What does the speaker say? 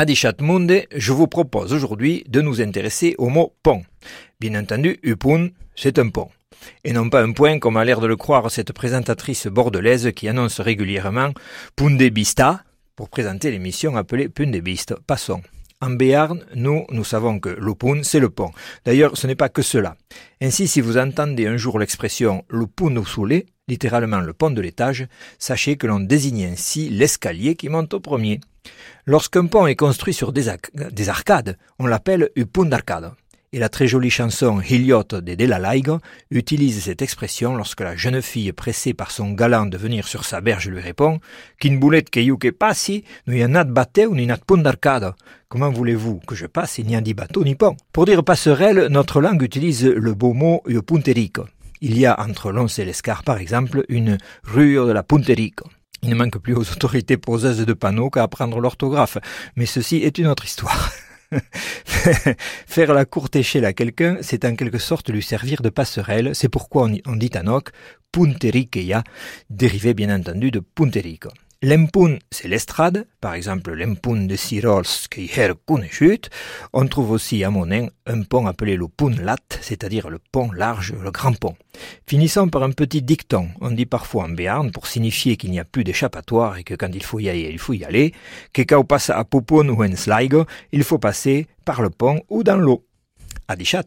Adichat Munde, je vous propose aujourd'hui de nous intéresser au mot pont. Bien entendu, upun, c'est un pont. Et non pas un point comme a l'air de le croire cette présentatrice bordelaise qui annonce régulièrement Pundebista pour présenter l'émission appelée Pundebist. Passons. En Béarn, nous, nous savons que l'upun, c'est le pont. D'ailleurs, ce n'est pas que cela. Ainsi, si vous entendez un jour l'expression l'upun au soulé, littéralement le pont de l'étage, sachez que l'on désigne ainsi l'escalier qui monte au premier. Lorsqu'un pont est construit sur des, arcades, on l'appelle un pont d'arcade. Et la très jolie chanson Hiliot de Delalaigo utilise cette expression lorsque la jeune fille pressée par son galant de venir sur sa berge lui répond Qu'une boulette que que passi, nous y a de ou ni nat pont d'arcade. Comment voulez-vous que je passe, il n'y a ni bateau ni pont? Pour dire passerelle, notre langue utilise le beau mot punterico. Il y a entre Lons et l'Escar, par exemple, une rue de la Punterico. Il ne manque plus aux autorités poseuses de panneaux qu'à apprendre l'orthographe, mais ceci est une autre histoire. Faire la courte échelle à quelqu'un, c'est en quelque sorte lui servir de passerelle, c'est pourquoi on, dit à Noc dérivé bien entendu de punterico. L'empun, c'est l'estrade, par exemple l'empun de Sirols qui chute. On trouve aussi à Monin un pont appelé le lat, c'est-à-dire le pont large, le grand pont. Finissons par un petit dicton. On dit parfois en béarn pour signifier qu'il n'y a plus d'échappatoire et que quand il faut y aller, il faut y aller, que quand on passe à Popon ou en Sligo, il faut passer par le pont ou dans l'eau. Adichat.